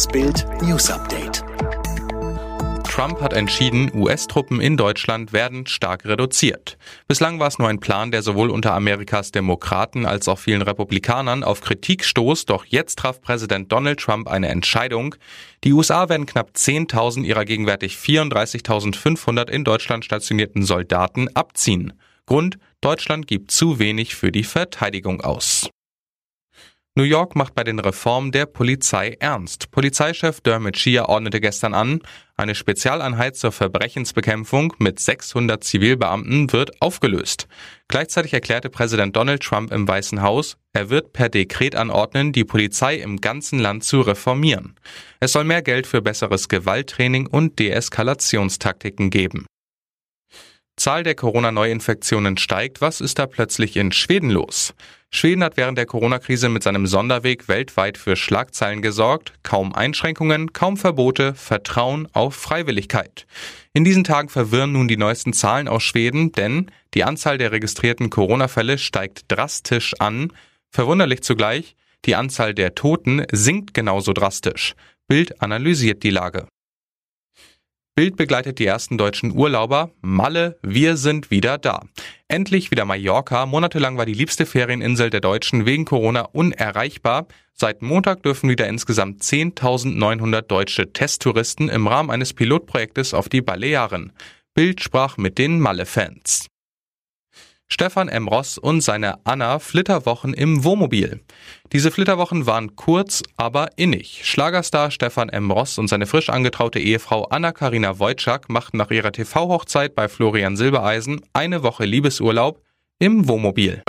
Das Bild News Update. Trump hat entschieden, US-Truppen in Deutschland werden stark reduziert. Bislang war es nur ein Plan, der sowohl unter Amerikas Demokraten als auch vielen Republikanern auf Kritik stoß, doch jetzt traf Präsident Donald Trump eine Entscheidung. Die USA werden knapp 10.000 ihrer gegenwärtig 34.500 in Deutschland stationierten Soldaten abziehen. Grund, Deutschland gibt zu wenig für die Verteidigung aus. New York macht bei den Reformen der Polizei ernst. Polizeichef Dermot Shear ordnete gestern an, eine Spezialeinheit zur Verbrechensbekämpfung mit 600 Zivilbeamten wird aufgelöst. Gleichzeitig erklärte Präsident Donald Trump im Weißen Haus, er wird per Dekret anordnen, die Polizei im ganzen Land zu reformieren. Es soll mehr Geld für besseres Gewalttraining und Deeskalationstaktiken geben. Zahl der Corona-Neuinfektionen steigt. Was ist da plötzlich in Schweden los? Schweden hat während der Corona-Krise mit seinem Sonderweg weltweit für Schlagzeilen gesorgt. Kaum Einschränkungen, kaum Verbote, Vertrauen auf Freiwilligkeit. In diesen Tagen verwirren nun die neuesten Zahlen aus Schweden, denn die Anzahl der registrierten Corona-Fälle steigt drastisch an. Verwunderlich zugleich, die Anzahl der Toten sinkt genauso drastisch. Bild analysiert die Lage. Bild begleitet die ersten deutschen Urlauber. Malle, wir sind wieder da. Endlich wieder Mallorca. Monatelang war die liebste Ferieninsel der Deutschen wegen Corona unerreichbar. Seit Montag dürfen wieder insgesamt 10.900 deutsche Testtouristen im Rahmen eines Pilotprojektes auf die Balearen. Bild sprach mit den Malle-Fans. Stefan M. Ross und seine Anna Flitterwochen im Wohnmobil. Diese Flitterwochen waren kurz, aber innig. Schlagerstar Stefan M. Ross und seine frisch angetraute Ehefrau Anna-Karina Wojcik machten nach ihrer TV-Hochzeit bei Florian Silbereisen eine Woche Liebesurlaub im Wohnmobil.